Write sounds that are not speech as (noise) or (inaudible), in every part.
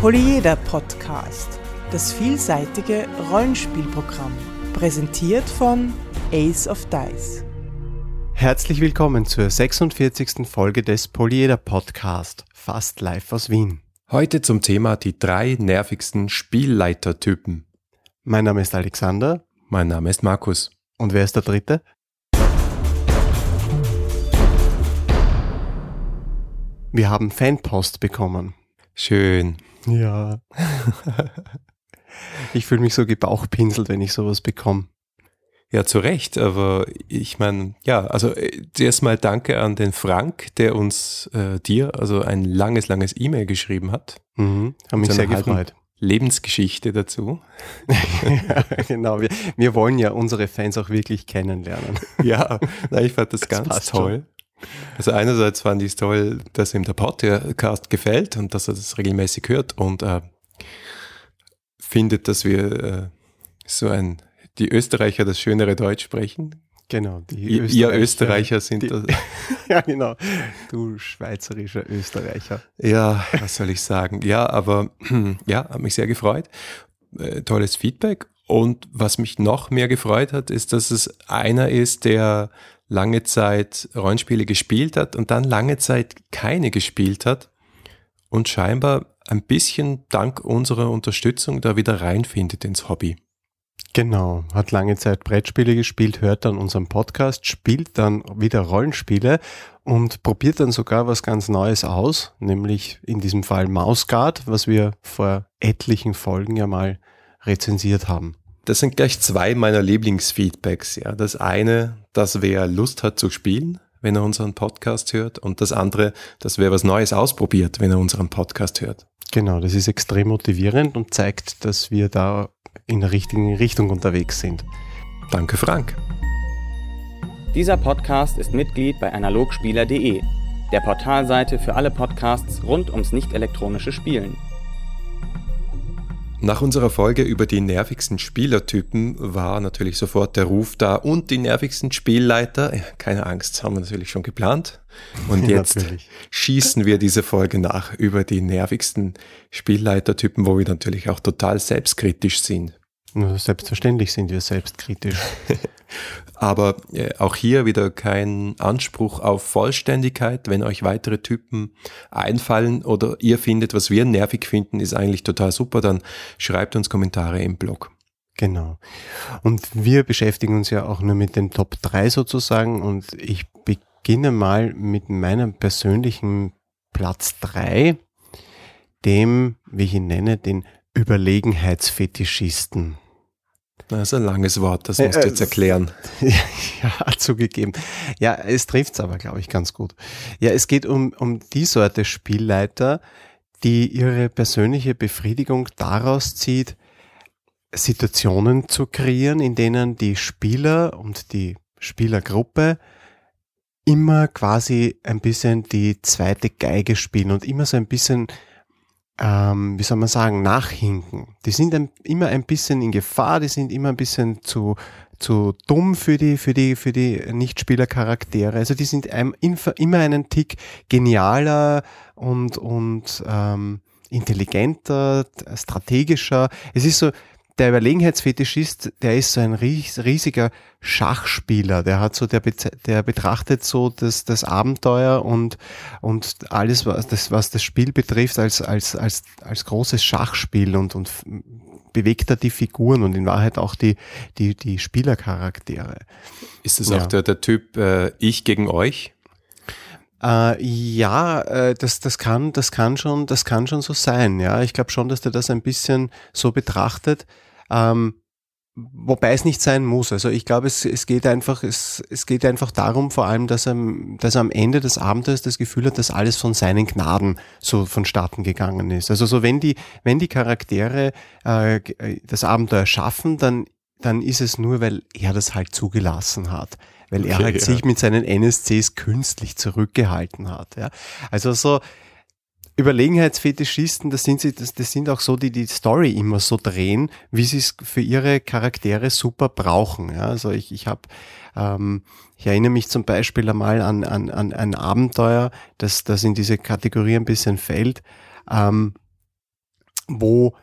Polyeder Podcast, das vielseitige Rollenspielprogramm, präsentiert von Ace of Dice. Herzlich willkommen zur 46. Folge des Polyeder Podcast, fast live aus Wien. Heute zum Thema die drei nervigsten Spielleitertypen. Mein Name ist Alexander. Mein Name ist Markus. Und wer ist der dritte? Wir haben Fanpost bekommen. Schön. Ja. ich fühle mich so gebauchpinselt, wenn ich sowas bekomme. Ja, zu Recht, aber ich meine, ja, also äh, zuerst mal danke an den Frank, der uns äh, dir also ein langes, langes E-Mail geschrieben hat. Mhm, haben mich sehr gefreut. Lebensgeschichte dazu. (laughs) ja, genau, wir, wir wollen ja unsere Fans auch wirklich kennenlernen. ja, na, ich fand das, das ganz toll. Schon. Also einerseits fand ich es toll, dass ihm der Podcast gefällt und dass er das regelmäßig hört und äh, findet, dass wir äh, so ein, die Österreicher das schönere Deutsch sprechen. Genau, die Österreicher, ihr Österreicher sind die, (laughs) Ja, genau. Du schweizerischer Österreicher. Ja, was soll ich sagen? Ja, aber (clears throat) ja, hat mich sehr gefreut. Äh, tolles Feedback. Und was mich noch mehr gefreut hat, ist, dass es einer ist, der lange Zeit Rollenspiele gespielt hat und dann lange Zeit keine gespielt hat und scheinbar ein bisschen dank unserer Unterstützung da wieder reinfindet ins Hobby. Genau, hat lange Zeit Brettspiele gespielt, hört dann unseren Podcast, spielt dann wieder Rollenspiele und probiert dann sogar was ganz Neues aus, nämlich in diesem Fall Mausguard, was wir vor etlichen Folgen ja mal rezensiert haben. Das sind gleich zwei meiner Lieblingsfeedbacks. Ja, das eine, dass wer Lust hat zu spielen, wenn er unseren Podcast hört, und das andere, dass wer was Neues ausprobiert, wenn er unseren Podcast hört. Genau, das ist extrem motivierend und zeigt, dass wir da in der richtigen Richtung unterwegs sind. Danke, Frank. Dieser Podcast ist Mitglied bei analogspieler.de, der Portalseite für alle Podcasts rund ums nicht elektronische Spielen. Nach unserer Folge über die nervigsten Spielertypen war natürlich sofort der Ruf da und die nervigsten Spielleiter. Keine Angst, haben wir natürlich schon geplant. Und (laughs) jetzt schießen wir diese Folge nach über die nervigsten Spielleitertypen, wo wir natürlich auch total selbstkritisch sind. Selbstverständlich sind wir selbstkritisch. (laughs) Aber äh, auch hier wieder kein Anspruch auf Vollständigkeit. Wenn euch weitere Typen einfallen oder ihr findet, was wir nervig finden, ist eigentlich total super, dann schreibt uns Kommentare im Blog. Genau. Und wir beschäftigen uns ja auch nur mit den Top 3 sozusagen und ich beginne mal mit meinem persönlichen Platz 3, dem, wie ich ihn nenne, den Überlegenheitsfetischisten. Das ist ein langes Wort, das musst du jetzt erklären. (laughs) Ja, zugegeben. Ja, es trifft's aber, glaube ich, ganz gut. Ja, es geht um, um die Sorte Spielleiter, die ihre persönliche Befriedigung daraus zieht, Situationen zu kreieren, in denen die Spieler und die Spielergruppe immer quasi ein bisschen die zweite Geige spielen und immer so ein bisschen ähm, wie soll man sagen, nachhinken. Die sind ein, immer ein bisschen in Gefahr, die sind immer ein bisschen zu, zu dumm für die, für die, für die Nichtspielercharaktere. Also die sind ein, immer einen Tick genialer und, und ähm, intelligenter, strategischer. Es ist so, der Überlegenheitsfetischist, der ist so ein riesiger Schachspieler. Der hat so, der, der betrachtet so das, das Abenteuer und, und alles, was das, was das Spiel betrifft, als, als, als, als großes Schachspiel und, und bewegt er die Figuren und in Wahrheit auch die, die, die Spielercharaktere. Ist das ja. auch der, der Typ äh, Ich gegen euch? Äh, ja, äh, das, das kann, das kann schon, das kann schon so sein. Ja, ich glaube schon, dass der das ein bisschen so betrachtet. Ähm, wobei es nicht sein muss. Also ich glaube, es, es geht einfach, es, es geht einfach darum, vor allem, dass er, dass er am Ende des Abenteuers das Gefühl hat, dass alles von seinen Gnaden so vonstatten gegangen ist. Also so wenn die, wenn die Charaktere äh, das Abenteuer schaffen, dann, dann ist es nur, weil er das halt zugelassen hat. Weil okay, er halt ja. sich mit seinen NSCs künstlich zurückgehalten hat. Ja. Also so, Überlegenheitsfetischisten, das sind sie, das, das sind auch so, die die Story immer so drehen, wie sie es für ihre Charaktere super brauchen. Ja, also ich, ich habe, ähm, ich erinnere mich zum Beispiel einmal an, an, an ein Abenteuer, das, das in diese Kategorie ein bisschen fällt. Ähm, wo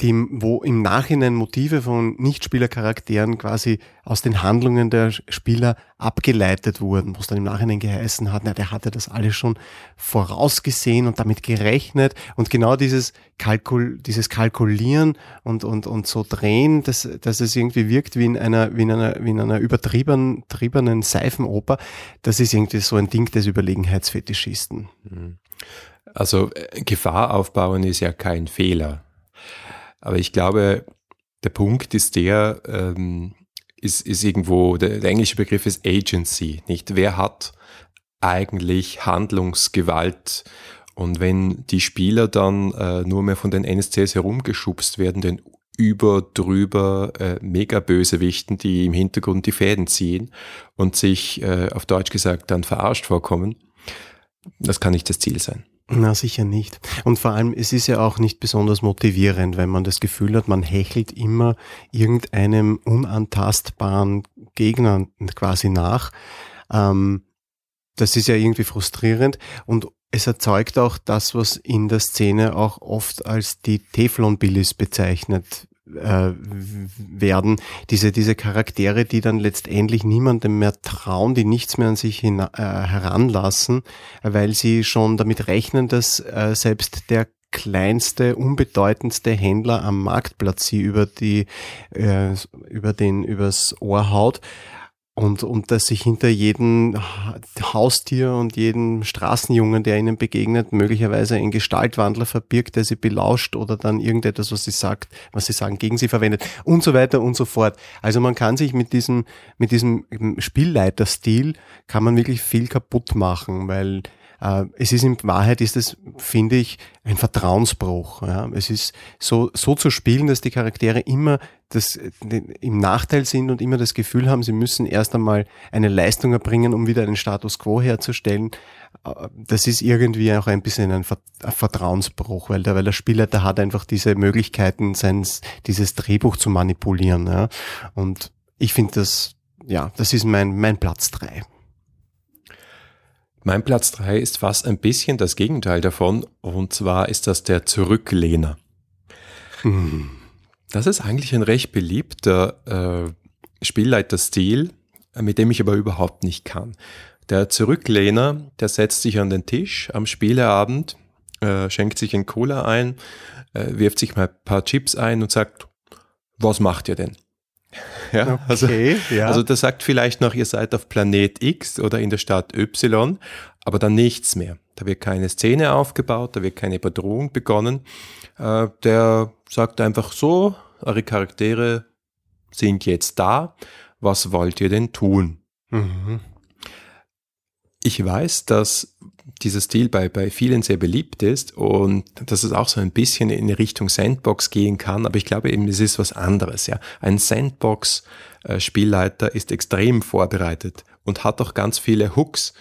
die, wo im Nachhinein Motive von Nichtspielercharakteren quasi aus den Handlungen der Spieler abgeleitet wurden, wo es dann im Nachhinein geheißen hat, na, der hatte das alles schon vorausgesehen und damit gerechnet. Und genau dieses Kalkul, dieses Kalkulieren und, und, und so drehen, dass, dass es irgendwie wirkt wie in einer, wie in einer, wie in einer übertriebenen, übertriebenen Seifenoper, das ist irgendwie so ein Ding des Überlegenheitsfetischisten. Also äh, Gefahr aufbauen ist ja kein Fehler aber ich glaube, der Punkt ist der, ähm, ist, ist irgendwo, der, der englische Begriff ist Agency, nicht? Wer hat eigentlich Handlungsgewalt? Und wenn die Spieler dann äh, nur mehr von den NSCs herumgeschubst werden, den über, drüber, äh, Mega-Bösewichten, die im Hintergrund die Fäden ziehen und sich äh, auf Deutsch gesagt dann verarscht vorkommen, das kann nicht das Ziel sein. Na, sicher nicht. Und vor allem, es ist ja auch nicht besonders motivierend, wenn man das Gefühl hat, man hechelt immer irgendeinem unantastbaren Gegner quasi nach. Ähm, das ist ja irgendwie frustrierend und es erzeugt auch das, was in der Szene auch oft als die Teflon-Billis bezeichnet äh, werden. Diese, diese Charaktere, die dann letztendlich niemandem mehr trauen, die nichts mehr an sich hin, äh, heranlassen, weil sie schon damit rechnen, dass äh, selbst der kleinste, unbedeutendste Händler am Marktplatz sie über die, äh, über den, übers Ohr haut und, und dass sich hinter jedem Haustier und jedem Straßenjungen, der ihnen begegnet, möglicherweise ein Gestaltwandler verbirgt, der sie belauscht oder dann irgendetwas, was sie sagt, was sie sagen, gegen sie verwendet und so weiter und so fort. Also man kann sich mit diesem, mit diesem Spielleiterstil kann man wirklich viel kaputt machen, weil äh, es ist in Wahrheit ist es, finde ich, ein Vertrauensbruch. Ja. Es ist so, so zu spielen, dass die Charaktere immer das, im Nachteil sind und immer das Gefühl haben, sie müssen erst einmal eine Leistung erbringen, um wieder einen Status quo herzustellen. Äh, das ist irgendwie auch ein bisschen ein Vertrauensbruch, weil der, weil der Spielleiter hat einfach diese Möglichkeiten, seins, dieses Drehbuch zu manipulieren. Ja. Und ich finde das, ja, das ist mein, mein Platz drei. Mein Platz drei ist fast ein bisschen das Gegenteil davon, und zwar ist das der Zurücklehner. Hm. Das ist eigentlich ein recht beliebter äh, Spielleiterstil, mit dem ich aber überhaupt nicht kann. Der Zurücklehner, der setzt sich an den Tisch am Spieleabend, äh, schenkt sich ein Cola ein, äh, wirft sich mal ein paar Chips ein und sagt, was macht ihr denn? (laughs) Ja, also, okay, ja. also das sagt vielleicht noch, ihr seid auf Planet X oder in der Stadt Y, aber dann nichts mehr. Da wird keine Szene aufgebaut, da wird keine Bedrohung begonnen. Äh, der sagt einfach so, eure Charaktere sind jetzt da, was wollt ihr denn tun? Mhm. Ich weiß, dass dieser Stil bei, bei vielen sehr beliebt ist und dass es auch so ein bisschen in Richtung Sandbox gehen kann, aber ich glaube eben, es ist was anderes. Ja. Ein Sandbox-Spielleiter ist extrem vorbereitet und hat auch ganz viele Hooks,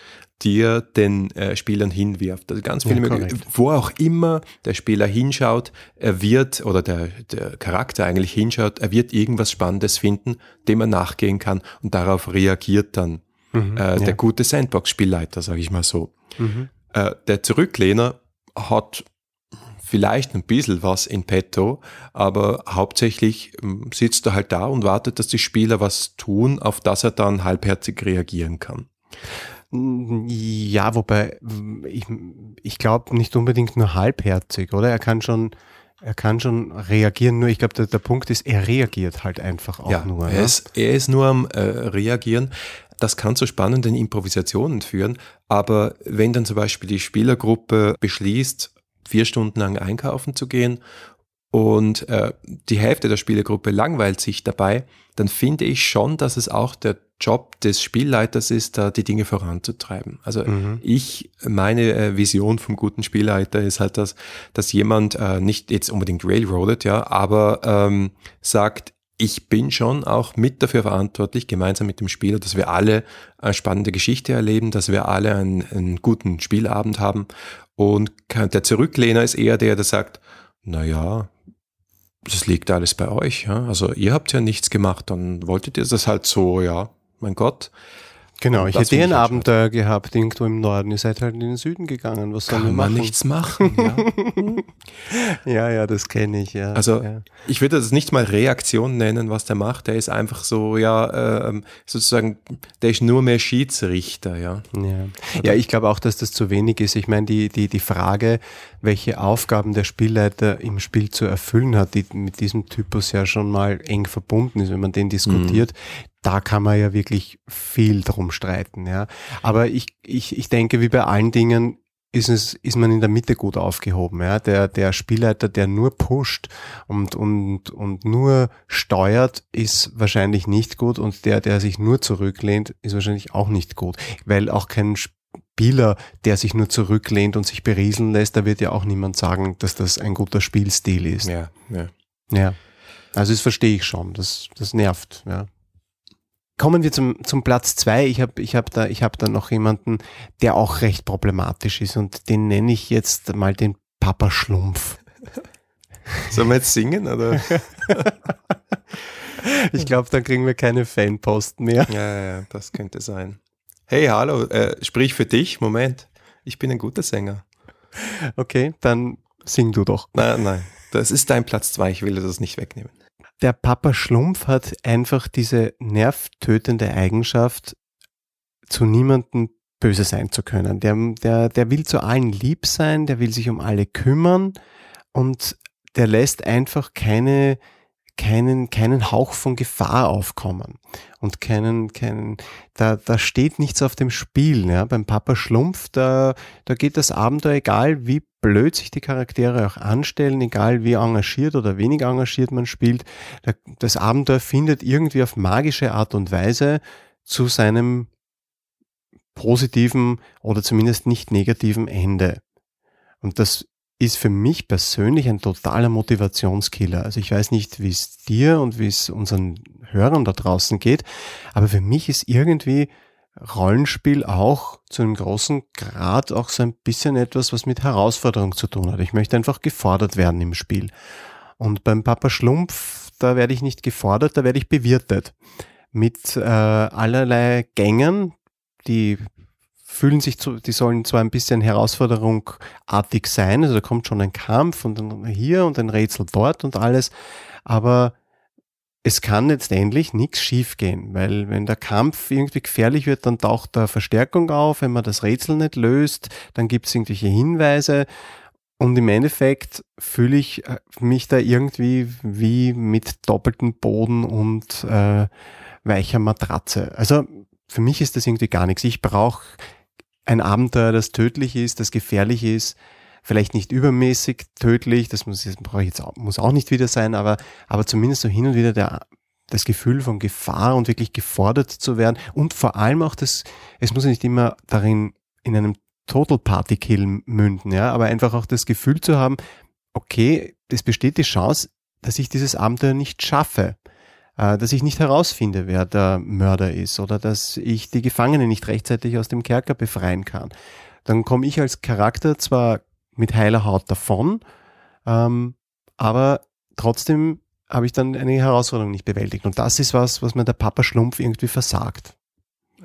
die er den äh, Spielern hinwirft. Also ganz viele ja, wo auch immer der Spieler hinschaut, er wird, oder der, der Charakter eigentlich hinschaut, er wird irgendwas Spannendes finden, dem er nachgehen kann und darauf reagiert dann mhm, äh, der ja. gute Sandbox-Spielleiter, sage ich mal so. Mhm. Äh, der Zurücklehner hat vielleicht ein bisschen was in petto, aber hauptsächlich ähm, sitzt er halt da und wartet, dass die Spieler was tun, auf das er dann halbherzig reagieren kann. Ja, wobei ich, ich glaube nicht unbedingt nur halbherzig, oder? Er kann schon, er kann schon reagieren, nur ich glaube, der, der Punkt ist, er reagiert halt einfach auch ja, nur. Er, ja? ist, er ist nur am äh, Reagieren. Das kann zu spannenden Improvisationen führen, aber wenn dann zum Beispiel die Spielergruppe beschließt, vier Stunden lang einkaufen zu gehen und äh, die Hälfte der Spielergruppe langweilt sich dabei, dann finde ich schon, dass es auch der Job des Spielleiters ist, da die Dinge voranzutreiben. Also mhm. ich, meine äh, Vision vom guten Spielleiter ist halt, dass, dass jemand äh, nicht jetzt unbedingt railroadet, ja, aber ähm, sagt, ich bin schon auch mit dafür verantwortlich, gemeinsam mit dem Spieler, dass wir alle eine spannende Geschichte erleben, dass wir alle einen, einen guten Spielabend haben. Und der Zurücklehner ist eher der, der sagt, na ja, das liegt alles bei euch. Ja? Also ihr habt ja nichts gemacht, dann wolltet ihr das halt so, ja, mein Gott. Genau, ich hätte ich auch Abenteuer gehabt, irgendwo im Norden. Ihr seid halt in den Süden gegangen. Was sollen wir Kann man machen? nichts machen. Ja. (laughs) Ja, ja, das kenne ich, ja. Also ja. ich würde das nicht mal Reaktion nennen, was der macht. Der ist einfach so, ja, ähm, sozusagen, der ist nur mehr Schiedsrichter, ja. Ja, ja ich glaube auch, dass das zu wenig ist. Ich meine, die, die, die Frage, welche Aufgaben der Spielleiter im Spiel zu erfüllen hat, die mit diesem Typus ja schon mal eng verbunden ist, wenn man den diskutiert, da kann man ja wirklich viel drum streiten, ja. Aber ich, ich, ich denke, wie bei allen Dingen, ist es, ist man in der Mitte gut aufgehoben, ja. Der, der Spielleiter, der nur pusht und, und, und nur steuert, ist wahrscheinlich nicht gut und der, der sich nur zurücklehnt, ist wahrscheinlich auch nicht gut, weil auch kein Spieler, der sich nur zurücklehnt und sich berieseln lässt, da wird ja auch niemand sagen, dass das ein guter Spielstil ist. Ja, ja. Ja. Also das verstehe ich schon. Das, das nervt, ja. Kommen wir zum, zum Platz zwei. Ich habe ich hab da, ich hab da noch jemanden, der auch recht problematisch ist und den nenne ich jetzt mal den Papa Schlumpf. (laughs) Sollen wir jetzt singen, oder? (laughs) Ich glaube, dann kriegen wir keine Fanpost mehr. ja, ja, ja, das könnte sein. Hey, hallo, äh, sprich für dich. Moment. Ich bin ein guter Sänger. Okay, dann sing du doch. Nein, nein. Das ist dein Platz zwei. Ich will dir das nicht wegnehmen. Der Papa Schlumpf hat einfach diese nervtötende Eigenschaft, zu niemandem böse sein zu können. Der, der, der will zu allen lieb sein, der will sich um alle kümmern und der lässt einfach keine, keinen, keinen Hauch von Gefahr aufkommen und keinen, keinen, da, da steht nichts auf dem Spiel, ja. Beim Papa Schlumpf, da, da geht das Abenteuer, egal wie blöd sich die Charaktere auch anstellen, egal wie engagiert oder wenig engagiert man spielt, da, das Abenteuer findet irgendwie auf magische Art und Weise zu seinem positiven oder zumindest nicht negativen Ende. Und das ist für mich persönlich ein totaler Motivationskiller. Also ich weiß nicht, wie es dir und wie es unseren Hörern da draußen geht, aber für mich ist irgendwie Rollenspiel auch zu einem großen Grad auch so ein bisschen etwas, was mit Herausforderung zu tun hat. Ich möchte einfach gefordert werden im Spiel. Und beim Papa Schlumpf, da werde ich nicht gefordert, da werde ich bewirtet. Mit äh, allerlei Gängen, die fühlen sich zu, die sollen zwar ein bisschen herausforderungartig sein, also da kommt schon ein Kampf und dann hier und ein Rätsel dort und alles, aber es kann letztendlich nichts schiefgehen, weil wenn der Kampf irgendwie gefährlich wird, dann taucht da Verstärkung auf, wenn man das Rätsel nicht löst, dann gibt es irgendwelche Hinweise und im Endeffekt fühle ich äh, mich da irgendwie wie mit doppeltem Boden und äh, weicher Matratze. Also für mich ist das irgendwie gar nichts. Ich brauche ein Abenteuer, das tödlich ist, das gefährlich ist, vielleicht nicht übermäßig tödlich, das muss, das brauche ich jetzt auch, muss auch nicht wieder sein, aber, aber zumindest so hin und wieder der, das Gefühl von Gefahr und wirklich gefordert zu werden und vor allem auch das, es muss ja nicht immer darin in einem Total Party Kill münden, ja, aber einfach auch das Gefühl zu haben, okay, es besteht die Chance, dass ich dieses Abenteuer nicht schaffe, dass ich nicht herausfinde, wer der Mörder ist oder dass ich die Gefangene nicht rechtzeitig aus dem Kerker befreien kann. Dann komme ich als Charakter zwar mit heiler Haut davon, ähm, aber trotzdem habe ich dann eine Herausforderung nicht bewältigt. Und das ist was, was mir der Papa Schlumpf irgendwie versagt.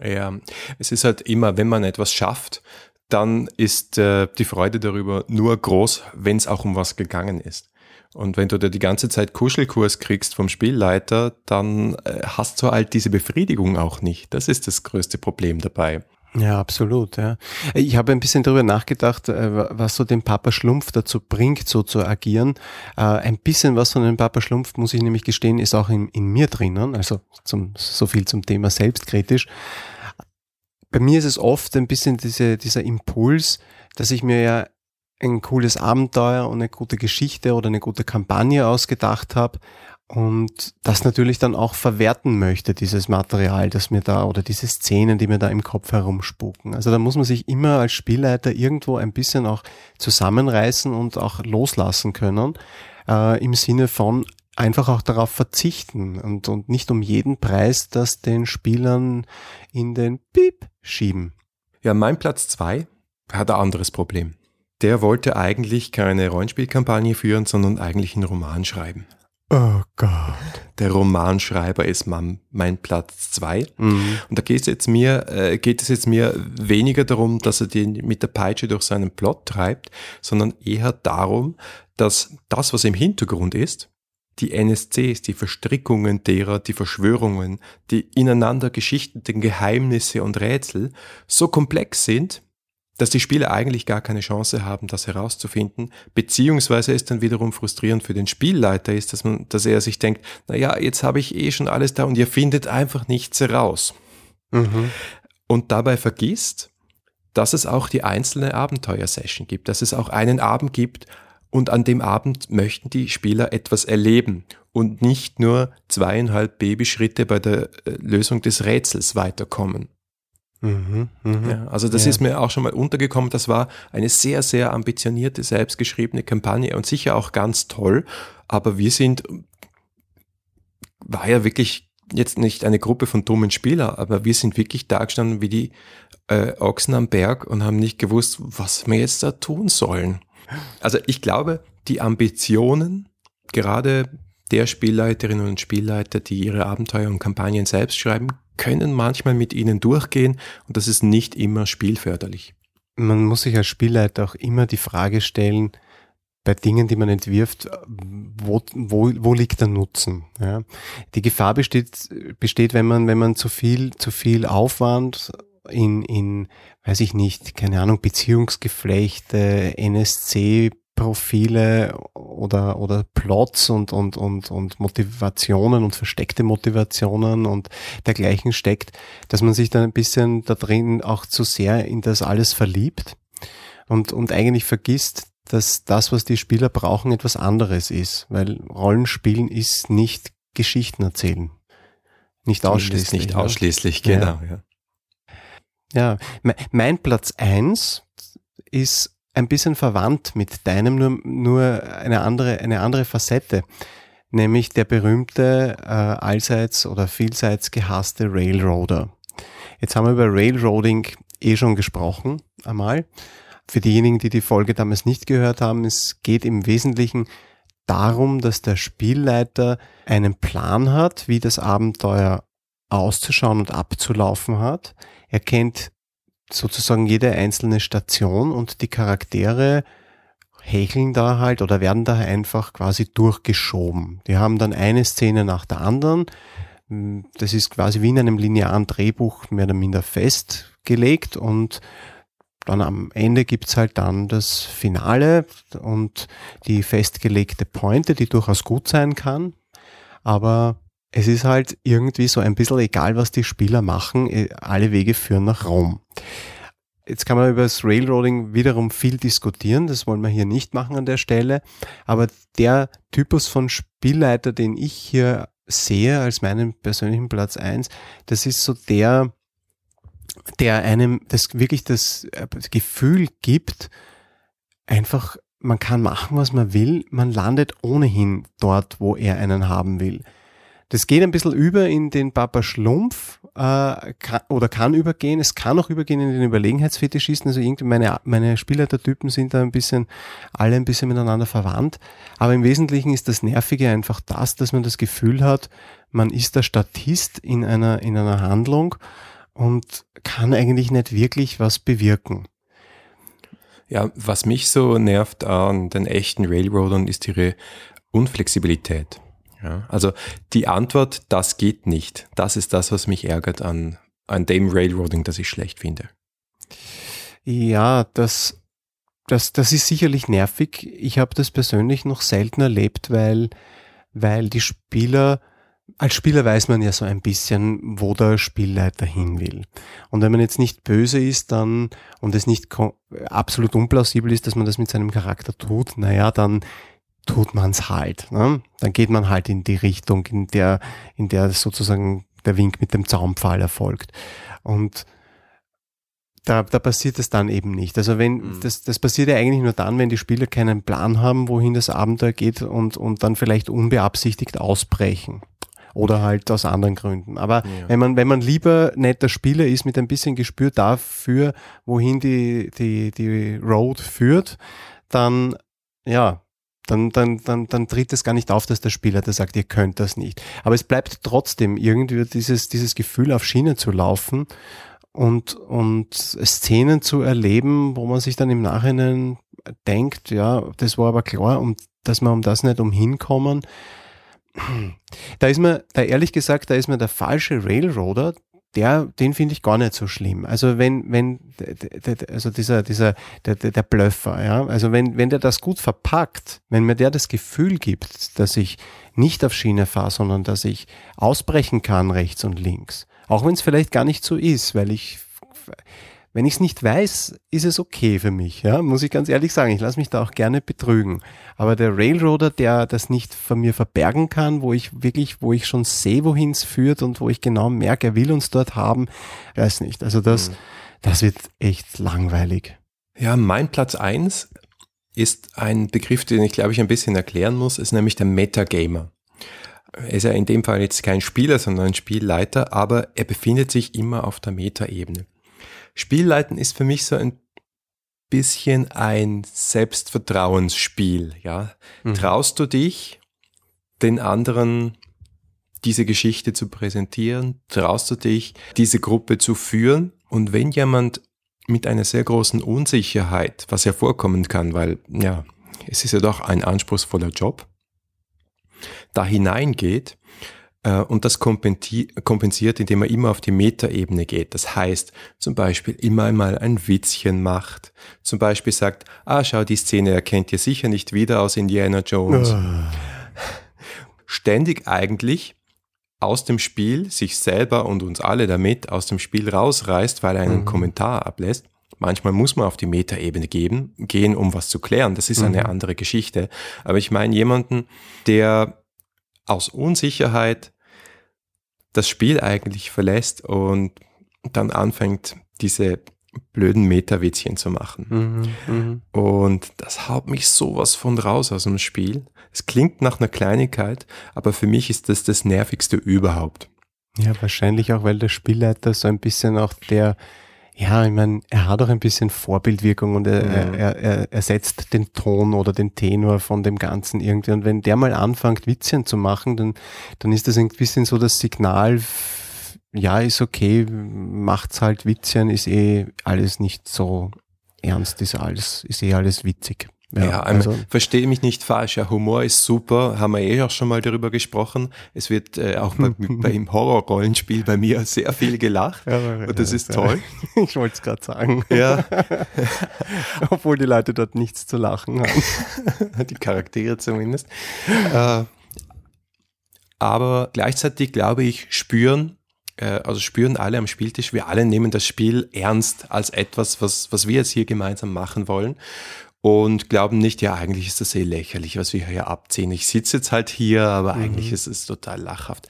Ja, es ist halt immer, wenn man etwas schafft, dann ist äh, die Freude darüber nur groß, wenn es auch um was gegangen ist. Und wenn du da die ganze Zeit Kuschelkurs kriegst vom Spielleiter, dann äh, hast du halt diese Befriedigung auch nicht. Das ist das größte Problem dabei. Ja, absolut. Ja. Ich habe ein bisschen darüber nachgedacht, äh, was so den Papa Schlumpf dazu bringt, so zu agieren. Äh, Ein bisschen was von dem Papa Schlumpf, muss ich nämlich gestehen, ist auch in, in mir drinnen. Also zum, so viel zum Thema selbstkritisch. Bei mir ist es oft ein bisschen diese, dieser Impuls, dass ich mir ja ein cooles Abenteuer und eine gute Geschichte oder eine gute Kampagne ausgedacht habe und das natürlich dann auch verwerten möchte, dieses Material, das mir da oder diese Szenen, die mir da im Kopf herumspuken. Also da muss man sich immer als Spielleiter irgendwo ein bisschen auch zusammenreißen und auch loslassen können, äh, im Sinne von einfach auch darauf verzichten und, und nicht um jeden Preis das den Spielern in den Piep schieben. Ja, mein Platz zwei hat ein anderes Problem. Der wollte eigentlich keine Rollenspielkampagne führen, sondern eigentlich einen Roman schreiben. Oh Gott. Der Romanschreiber ist mein, mein Platz zwei. Mhm. Und da geht es jetzt mir, äh, geht es jetzt mir weniger darum, dass er den mit der Peitsche durch seinen Plot treibt, sondern eher darum, dass das, was im Hintergrund ist, die NSCs, die Verstrickungen derer, die Verschwörungen, die ineinander geschichteten Geheimnisse und Rätsel so komplex sind, dass die Spieler eigentlich gar keine Chance haben, das herauszufinden, beziehungsweise es dann wiederum frustrierend für den Spielleiter ist, dass man, dass er sich denkt, na ja, jetzt habe ich eh schon alles da und ihr findet einfach nichts heraus. Mhm. Und dabei vergisst, dass es auch die einzelne Abenteuersession gibt, dass es auch einen Abend gibt und an dem Abend möchten die Spieler etwas erleben und nicht nur zweieinhalb Babyschritte bei der äh, Lösung des Rätsels weiterkommen. Mhm. Mhm. Ja, also das Ja. ist mir auch schon mal untergekommen. Das war eine sehr, sehr ambitionierte, selbstgeschriebene Kampagne und sicher auch ganz toll. Aber wir sind, war ja wirklich jetzt nicht eine Gruppe von dummen Spielern, aber wir sind wirklich da gestanden wie die äh, Ochsen am Berg und haben nicht gewusst, was wir jetzt da tun sollen. Also ich glaube, die Ambitionen gerade der Spielleiterinnen und Spielleiter, die ihre Abenteuer und Kampagnen selbst schreiben, können manchmal mit ihnen durchgehen und das ist nicht immer spielförderlich. Man muss sich als Spielleiter auch immer die Frage stellen, bei Dingen, die man entwirft, wo, wo, wo liegt der Nutzen? Ja? Die Gefahr besteht, besteht, wenn man, wenn man zu viel, zu viel Aufwand in, in, weiß ich nicht, keine Ahnung, Beziehungsgeflechte, NSC, Profile oder, oder Plots und, und, und, und Motivationen und versteckte Motivationen und dergleichen steckt, dass man sich dann ein bisschen da drin auch zu sehr in das alles verliebt und, und eigentlich vergisst, dass das, was die Spieler brauchen, etwas anderes ist, weil Rollenspielen ist nicht Geschichten erzählen. Nicht ausschließlich. Nicht ja. ausschließlich, Ja. genau. Ja. Ja, me- mein Platz eins ist ein bisschen verwandt mit deinem, nur, nur eine andere, eine andere Facette. Nämlich der berühmte, äh, allseits oder vielseits gehasste Railroader. Jetzt haben wir über Railroading eh schon gesprochen, einmal. Für diejenigen, die die Folge damals nicht gehört haben, es geht im Wesentlichen darum, dass der Spielleiter einen Plan hat, wie das Abenteuer auszuschauen und abzulaufen hat. Er kennt sozusagen jede einzelne Station und die Charaktere häkeln da halt oder werden da einfach quasi durchgeschoben. Die haben dann eine Szene nach der anderen. Das ist quasi wie in einem linearen Drehbuch mehr oder minder festgelegt und dann am Ende gibt's halt dann das Finale und die festgelegte Pointe, die durchaus gut sein kann. Aber es ist halt irgendwie so ein bisschen egal, was die Spieler machen, eh, alle Wege führen nach Rom. Jetzt kann man über das Railroading wiederum viel diskutieren, das wollen wir hier nicht machen an der Stelle, aber der Typus von Spielleiter, den ich hier sehe als meinen persönlichen Platz eins, das ist so der, der einem das wirklich das äh, Gefühl gibt, einfach man kann machen, was man will, man landet ohnehin dort, wo er einen haben will. Das geht ein bisschen über in den Papa Schlumpf äh, kann, oder kann übergehen. Es kann auch übergehen in den Überlegenheitsfetischisten. Also irgendwie meine, meine Spielleitertypen sind da ein bisschen, alle ein bisschen miteinander verwandt. Aber im Wesentlichen ist das Nervige einfach das, dass man das Gefühl hat, man ist der Statist in einer, in einer Handlung und kann eigentlich nicht wirklich was bewirken. Ja, was mich so nervt an den echten Railroadern ist ihre Unflexibilität. Ja, also die Antwort, das geht nicht. Das ist das, was mich ärgert an, an dem Railroading, das ich schlecht finde. Ja, das, das, das ist sicherlich nervig. Ich habe das persönlich noch selten erlebt, weil, weil die Spieler, als Spieler weiß man ja so ein bisschen, wo der Spielleiter hin will. Und wenn man jetzt nicht böse ist, dann, und es nicht absolut unplausibel ist, dass man das mit seinem Charakter tut, naja, dann tut man's halt. Ne? Dann geht man halt in die Richtung, in der, in der sozusagen der Wink mit dem Zaunpfahl erfolgt. Und da, da passiert es dann eben nicht. Also wenn, Mhm. das, das passiert ja eigentlich nur dann, wenn die Spieler keinen Plan haben, wohin das Abenteuer geht und, und dann vielleicht unbeabsichtigt ausbrechen. Oder halt aus anderen Gründen. Aber Ja. wenn man, wenn man lieber netter Spieler ist mit ein bisschen Gespür dafür, wohin die, die, die Road führt, dann, ja, dann, dann, dann, dann tritt es gar nicht auf, dass der Spieler da sagt, ihr könnt das nicht. Aber es bleibt trotzdem irgendwie dieses, dieses Gefühl, auf Schiene zu laufen und, und Szenen zu erleben, wo man sich dann im Nachhinein denkt, ja, das war aber klar, um, dass wir um das nicht umhinkommen. Da ist mir, da ehrlich gesagt, da ist mir der falsche Railroader, der, den finde ich gar nicht so schlimm. Also wenn, wenn, also dieser, dieser, der, der Blöffer, ja, also wenn, wenn der das gut verpackt, wenn mir der das Gefühl gibt, dass ich nicht auf Schiene fahre, sondern dass ich ausbrechen kann rechts und links, auch wenn es vielleicht gar nicht so ist, weil ich wenn ich es nicht weiß, ist es okay für mich, ja, muss ich ganz ehrlich sagen. Ich lasse mich da auch gerne betrügen. Aber der Railroader, der das nicht von mir verbergen kann, wo ich wirklich, wo ich schon sehe, wohin es führt und wo ich genau merke, er will uns dort haben, weiß nicht. Also das, mhm. das wird echt langweilig. Ja, mein Platz eins ist ein Begriff, den ich glaube ich ein bisschen erklären muss, ist nämlich der Metagamer. Er ist ja in dem Fall jetzt kein Spieler, sondern ein Spielleiter, aber er befindet sich immer auf der Metaebene. Spielleiten ist für mich so ein bisschen ein Selbstvertrauensspiel, ja. Mhm. Traust du dich, den anderen diese Geschichte zu präsentieren? Traust du dich, diese Gruppe zu führen? Und wenn jemand mit einer sehr großen Unsicherheit, was ja vorkommen kann, weil, ja, es ist ja doch ein anspruchsvoller Job, da hineingeht, und das kompensiert, indem er immer auf die Metaebene geht. Das heißt, zum Beispiel immer einmal ein Witzchen macht. Zum Beispiel sagt, ah, schau, die Szene erkennt ihr sicher nicht wieder aus Indiana Jones. Oh. Ständig eigentlich aus dem Spiel sich selber und uns alle damit aus dem Spiel rausreißt, weil er einen mhm. Kommentar ablässt. Manchmal muss man auf die Metaebene geben, gehen, um was zu klären. Das ist mhm. eine andere Geschichte. Aber ich meine jemanden, der aus Unsicherheit das Spiel eigentlich verlässt und dann anfängt, diese blöden Meta-Witzchen zu machen. Mhm, mh. Und das haut mich sowas von raus aus dem Spiel. Es klingt nach einer Kleinigkeit, aber für mich ist das das nervigste überhaupt. Ja, wahrscheinlich auch, weil der Spielleiter so ein bisschen auch der ja, ich meine, er hat auch ein bisschen Vorbildwirkung und er, mhm. er, er, er setzt den Ton oder den Tenor von dem Ganzen irgendwie. Und wenn der mal anfängt, Witzchen zu machen, dann, dann ist das ein bisschen so das Signal, ja, ist okay, macht's halt Witzchen, ist eh alles nicht so ernst, ist alles, ist eh alles witzig. Ja, ja also, verstehe mich nicht falsch. Ja, Humor ist super, haben wir eh auch schon mal darüber gesprochen. Es wird äh, auch bei, (laughs) beim Horrorrollenspiel bei mir sehr viel gelacht ja, und das ja, ist toll. (laughs) Ich wollte es gerade sagen. Ja. (laughs) Obwohl die Leute dort nichts zu lachen haben. die Charaktere zumindest. Äh, aber gleichzeitig glaube ich, spüren, äh, also spüren alle am Spieltisch, wir alle nehmen das Spiel ernst als etwas, was, was wir jetzt hier gemeinsam machen wollen und glauben nicht, ja, eigentlich ist das eh lächerlich, was wir hier abziehen. Ich sitze jetzt halt hier, aber mhm. eigentlich ist es total lachhaft.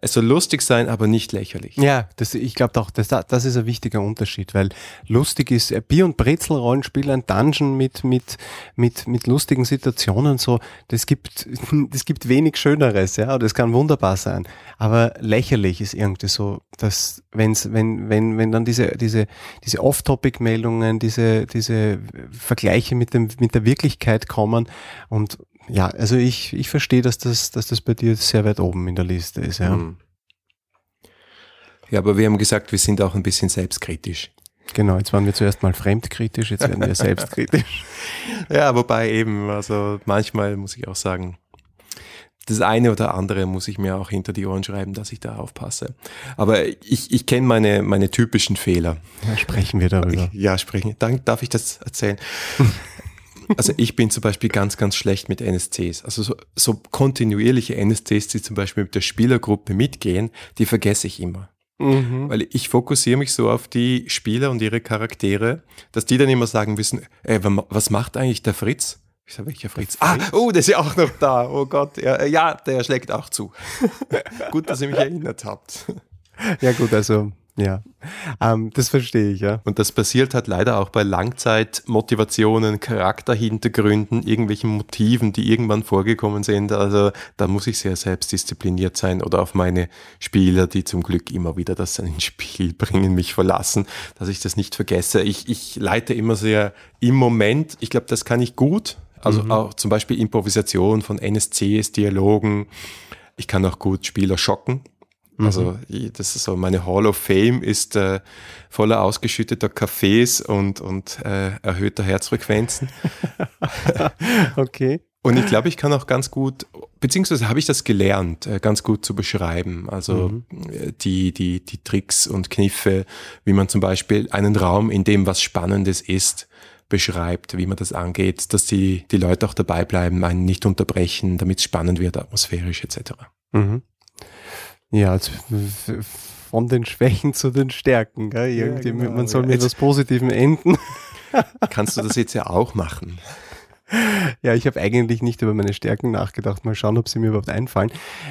Es soll lustig sein, aber nicht lächerlich. Ja, das, ich glaube doch, das, das ist ein wichtiger Unterschied, weil lustig ist äh, Bier- und Brezel-Rollenspiel, ein Dungeon mit, mit, mit, mit lustigen Situationen, so, das gibt, (laughs) das gibt wenig Schöneres, ja, das kann wunderbar sein. Aber lächerlich ist irgendwie so, dass, wenn's, wenn, wenn, wenn dann diese, diese, diese Off-Topic-Meldungen, diese, diese Vergleiche mit dem, mit der Wirklichkeit kommen und ja, also ich, ich verstehe, dass das, dass das bei dir sehr weit oben in der Liste ist. Ja. Mhm. ja, aber wir haben gesagt, wir sind auch ein bisschen selbstkritisch. Genau, jetzt waren wir zuerst mal fremdkritisch, jetzt werden wir (laughs) selbstkritisch. ja, wobei eben, also manchmal muss ich auch sagen, das eine oder andere muss ich mir auch hinter die Ohren schreiben, dass ich da aufpasse. Aber ich, ich kenne meine, meine typischen Fehler. Ja, sprechen wir darüber. Ja, sprechen. Dann darf ich das erzählen. (laughs) Also ich bin zum Beispiel ganz, ganz schlecht mit NSCs. Also so, so kontinuierliche NSCs, die zum Beispiel mit der Spielergruppe mitgehen, die vergesse ich immer. Mhm. Weil ich fokussiere mich so auf die Spieler und ihre Charaktere, dass die dann immer sagen müssen, ey, was macht eigentlich der Fritz? Ich sage, welcher Fritz? Ah, oh, der ist ja auch noch da. Oh Gott, ja, ja der schlägt auch zu. (laughs) Gut, dass ihr mich erinnert habt. Ja gut, also ja, ähm, das verstehe ich, ja. Und das passiert halt leider auch bei Langzeitmotivationen, Charakterhintergründen, irgendwelchen Motiven, die irgendwann vorgekommen sind. Also da muss ich sehr selbstdiszipliniert sein oder auf meine Spieler, die zum Glück immer wieder das ins Spiel bringen, mich verlassen, dass ich das nicht vergesse. Ich, ich leite immer sehr im Moment. Ich glaube, das kann ich gut Also mhm. auch zum Beispiel Improvisation von NSCs, Dialogen. Ich kann auch gut Spieler schocken. Also mhm. das ist so, meine Hall of Fame ist äh, voller ausgeschütteter Kaffees und, und äh, erhöhter Herzfrequenzen. (laughs) okay. Und ich glaube, ich kann auch ganz gut, beziehungsweise habe ich das gelernt, äh, ganz gut zu beschreiben. Also mhm. Äh, die, die, die Tricks und Kniffe, wie man zum Beispiel einen Raum, in dem was Spannendes ist, beschreibt, wie man das angeht, dass die, die Leute auch dabei bleiben, einen nicht unterbrechen, damit es spannend wird, atmosphärisch etc. Mhm. Ja, also von den Schwächen zu den Stärken. Gell? Irgendwie, ja, genau. Man soll mit etwas Positivem enden. (laughs) Kannst du das jetzt ja auch machen? Ja, ich habe eigentlich nicht über meine Stärken nachgedacht. Mal schauen, ob sie mir überhaupt einfallen.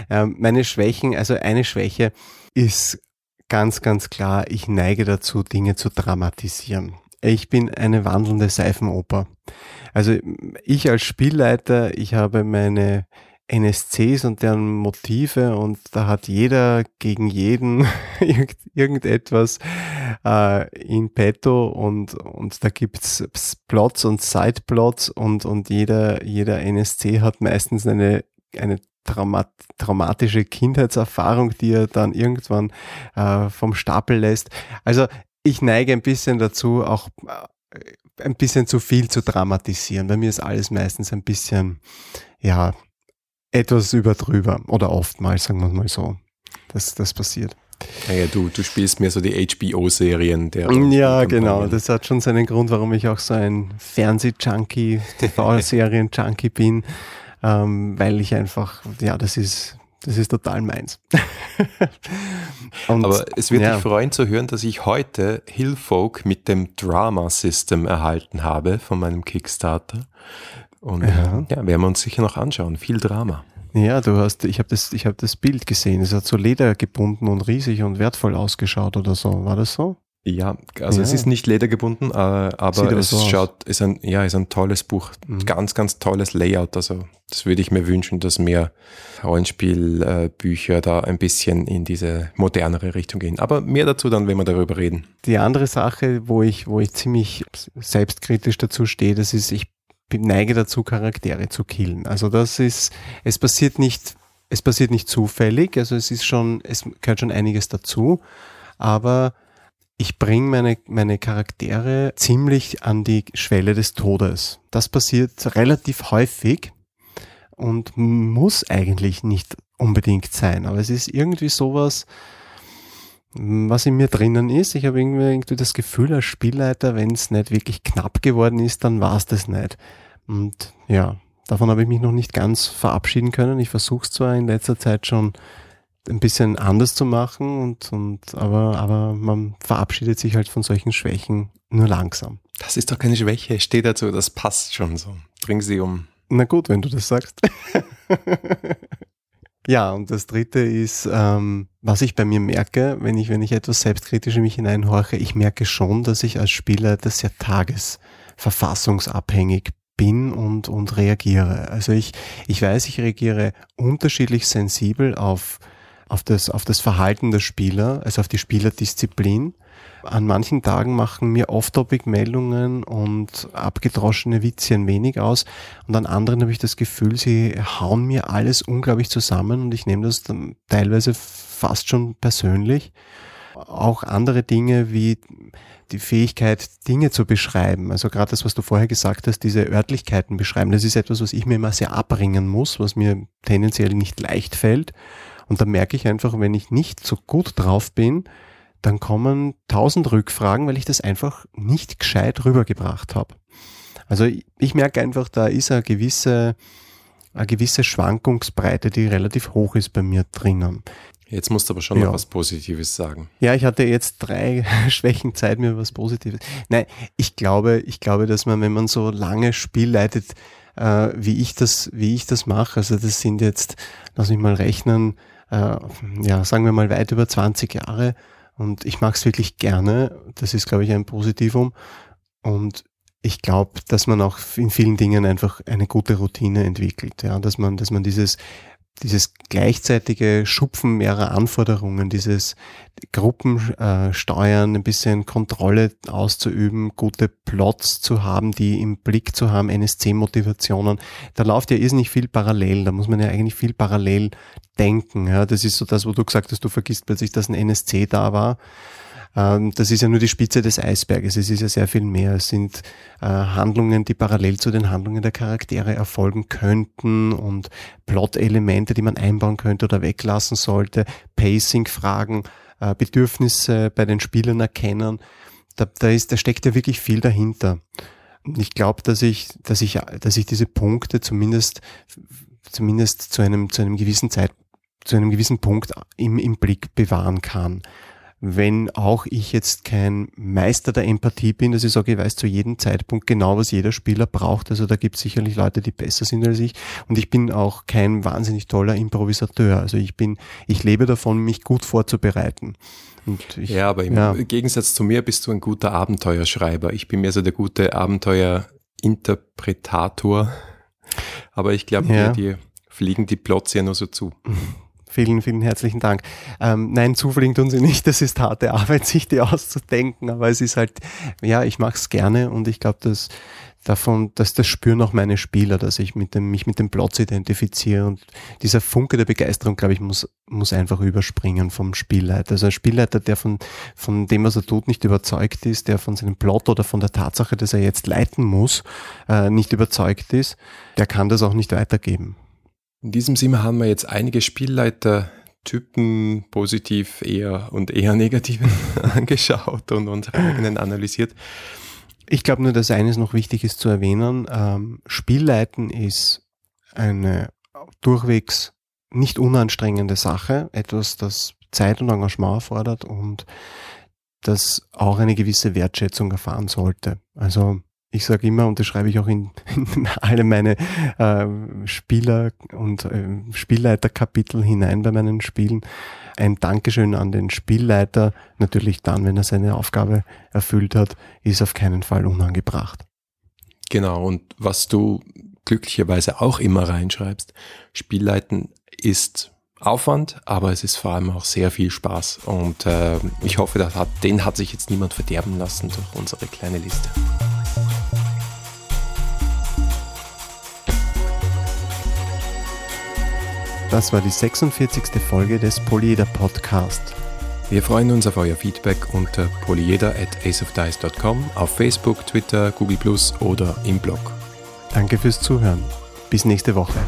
Ähm, meine Schwächen, also eine Schwäche ist ganz, ganz klar, ich neige dazu, Dinge zu dramatisieren. Ich bin eine wandelnde Seifenoper. Also ich als Spielleiter, ich habe meine NSCs und deren Motive und da hat jeder gegen jeden (laughs) irgendetwas äh, in petto und, und da gibt's Plots und Sideplots und, und jeder, jeder NSC hat meistens eine, eine traumat traumatische Kindheitserfahrung, die er dann irgendwann äh, vom Stapel lässt. Also ich neige ein bisschen dazu, auch äh, ein bisschen zu viel zu dramatisieren. Bei mir ist alles meistens ein bisschen, ja, etwas überdrüber oder oftmals, sagen wir mal so, dass das passiert. Naja, du, du spielst mir so die HBO-Serien der. Ja, genau. Das hat schon seinen Grund, warum ich auch so ein Fernseh-Junkie, TV-Serien-Junkie bin, ähm, weil ich einfach, ja, das ist, das ist total meins. (laughs) Und, Aber es wird ja. dich freuen zu hören, dass ich heute Hillfolk mit dem Drama System erhalten habe von meinem Kickstarter. Und ja. ja, werden wir uns sicher noch anschauen. Viel Drama. Ja, du hast, ich habe das, ich habe das Bild gesehen. Es hat so ledergebunden und riesig und wertvoll ausgeschaut oder so. War das so? Ja, also ja. es ist nicht ledergebunden, äh, aber es so schaut, ist ein, ja, ist ein tolles Buch. Mhm. Ganz, ganz tolles Layout. Also das würde ich mir wünschen, dass mehr Rollenspielbücher da ein bisschen in diese modernere Richtung gehen. Aber mehr dazu dann, wenn wir darüber reden. Die andere Sache, wo ich, wo ich ziemlich selbstkritisch dazu stehe, das ist, ich neige dazu, Charaktere zu killen. Also das ist, es passiert nicht, es passiert nicht zufällig, also es ist schon, es gehört schon einiges dazu, aber ich bringe meine, meine Charaktere ziemlich an die Schwelle des Todes. Das passiert relativ häufig und muss eigentlich nicht unbedingt sein, aber es ist irgendwie sowas, was in mir drinnen ist. Ich habe irgendwie, irgendwie das Gefühl als Spielleiter, wenn es nicht wirklich knapp geworden ist, dann war es das nicht. Und ja, davon habe ich mich noch nicht ganz verabschieden können. Ich versuche es zwar in letzter Zeit schon ein bisschen anders zu machen, und, und, aber, aber man verabschiedet sich halt von solchen Schwächen nur langsam. Das ist doch keine Schwäche, steh dazu, das passt schon so. Bring sie um. Na gut, wenn du das sagst. (laughs) Ja, und das dritte ist, ähm, was ich bei mir merke, wenn ich, wenn ich etwas selbstkritisch in mich hineinhorche, ich merke schon, dass ich als Spieler das sehr tagesverfassungsabhängig bin und, und reagiere. Also ich, ich weiß, ich reagiere unterschiedlich sensibel auf, auf, das, auf das Verhalten der Spieler, also auf die Spielerdisziplin an manchen Tagen machen mir Off-Topic-Meldungen und abgedroschene Witzchen wenig aus und an anderen habe ich das Gefühl, sie hauen mir alles unglaublich zusammen und ich nehme das dann teilweise fast schon persönlich. Auch andere Dinge wie die Fähigkeit, Dinge zu beschreiben. Also gerade das, was du vorher gesagt hast, diese Örtlichkeiten beschreiben, das ist etwas, was ich mir immer sehr abbringen muss, was mir tendenziell nicht leicht fällt. Und da merke ich einfach, wenn ich nicht so gut drauf bin, dann kommen tausend Rückfragen, weil ich das einfach nicht gescheit rübergebracht habe. Also ich, ich merke einfach, da ist eine gewisse, eine gewisse Schwankungsbreite, die relativ hoch ist bei mir drinnen. Jetzt musst du aber schon ja. noch was Positives sagen. Ja, ich hatte jetzt drei (laughs) Schwächen Zeit, mir was Positives. Nein, ich glaube, ich glaube, dass man, wenn man so lange Spiel leitet, äh, wie ich das, wie ich das mache, also das sind jetzt, lass mich mal rechnen, äh, ja, sagen wir mal weit über 20 Jahre, und ich mag es wirklich gerne. Das ist, glaube ich, ein Positivum. Und ich glaube, dass man auch in vielen Dingen einfach eine gute Routine entwickelt. Ja, dass man, dass man dieses dieses gleichzeitige Schupfen mehrerer Anforderungen, dieses Gruppensteuern, äh, ein bisschen Kontrolle auszuüben, gute Plots zu haben, die im Blick zu haben, NSC-Motivationen, da läuft ja irrsinnig viel parallel, da muss man ja eigentlich viel parallel denken. Ja. Das ist so das, wo du gesagt hast, du vergisst plötzlich, dass ein NSC da war das ist ja nur die Spitze des Eisberges. Es ist ja sehr viel mehr. Es sind äh, Handlungen, die parallel zu den Handlungen der Charaktere erfolgen könnten und Plot-Elemente, die man einbauen könnte oder weglassen sollte, Pacing-Fragen, äh, Bedürfnisse bei den Spielern erkennen. Da, da, ist, da steckt ja wirklich viel dahinter. Ich glaube, dass ich, dass ich, dass ich diese Punkte zumindest, zumindest zu einem, zu einem gewissen Zeit, zu einem gewissen Punkt im, im Blick bewahren kann wenn auch ich jetzt kein Meister der Empathie bin, dass ich sage, ich weiß zu jedem Zeitpunkt genau, was jeder Spieler braucht. Also da gibt es sicherlich Leute, die besser sind als ich. Und ich bin auch kein wahnsinnig toller Improvisateur. Also ich bin, ich lebe davon, mich gut vorzubereiten. Ich, ja, aber im ja. Gegensatz zu mir bist du ein guter Abenteuerschreiber. Ich bin mehr so der gute Abenteuerinterpretator. Aber ich glaube, ja. dir fliegen die Plots ja nur so zu. (laughs) Vielen, vielen herzlichen Dank. Ähm, nein, zufliegen tun sie nicht. Das ist harte Arbeit, sich die auszudenken. Aber es ist halt, ja, ich mache es gerne und ich glaube, dass davon, dass das spüren auch meine Spieler, dass ich mit dem, mich mit dem Plots identifiziere und dieser Funke der Begeisterung, glaube ich, muss, muss einfach überspringen vom Spielleiter. Also ein Spielleiter, der von, von dem, was er tut, nicht überzeugt ist, der von seinem Plot oder von der Tatsache, dass er jetzt leiten muss, äh, nicht überzeugt ist, der kann das auch nicht weitergeben. In diesem Sinne haben wir jetzt einige Spielleiter-Typen positiv eher und eher negativ (laughs) angeschaut und unsere eigenen analysiert. Ich glaube nur, dass eines noch wichtig ist zu erwähnen. Ähm, Spielleiten ist eine durchwegs nicht unanstrengende Sache, etwas, das Zeit und Engagement erfordert und das auch eine gewisse Wertschätzung erfahren sollte. Also ich sage immer, und das schreibe ich auch in, (laughs) in alle meine äh, Spieler- und äh, Spielleiterkapitel hinein bei meinen Spielen, ein Dankeschön an den Spielleiter, natürlich dann, wenn er seine Aufgabe erfüllt hat, ist auf keinen Fall unangebracht. Genau, und was du glücklicherweise auch immer reinschreibst, Spielleiten ist Aufwand, aber es ist vor allem auch sehr viel Spaß. Und äh, ich hoffe, hat, den hat sich jetzt niemand verderben lassen durch unsere kleine Liste. Das war die 46. Folge des Polyeder Podcast. Wir freuen uns auf euer Feedback unter polyeder at aceofdice.com, auf Facebook, Twitter, Google Plus oder im Blog. Danke fürs Zuhören. Bis nächste Woche.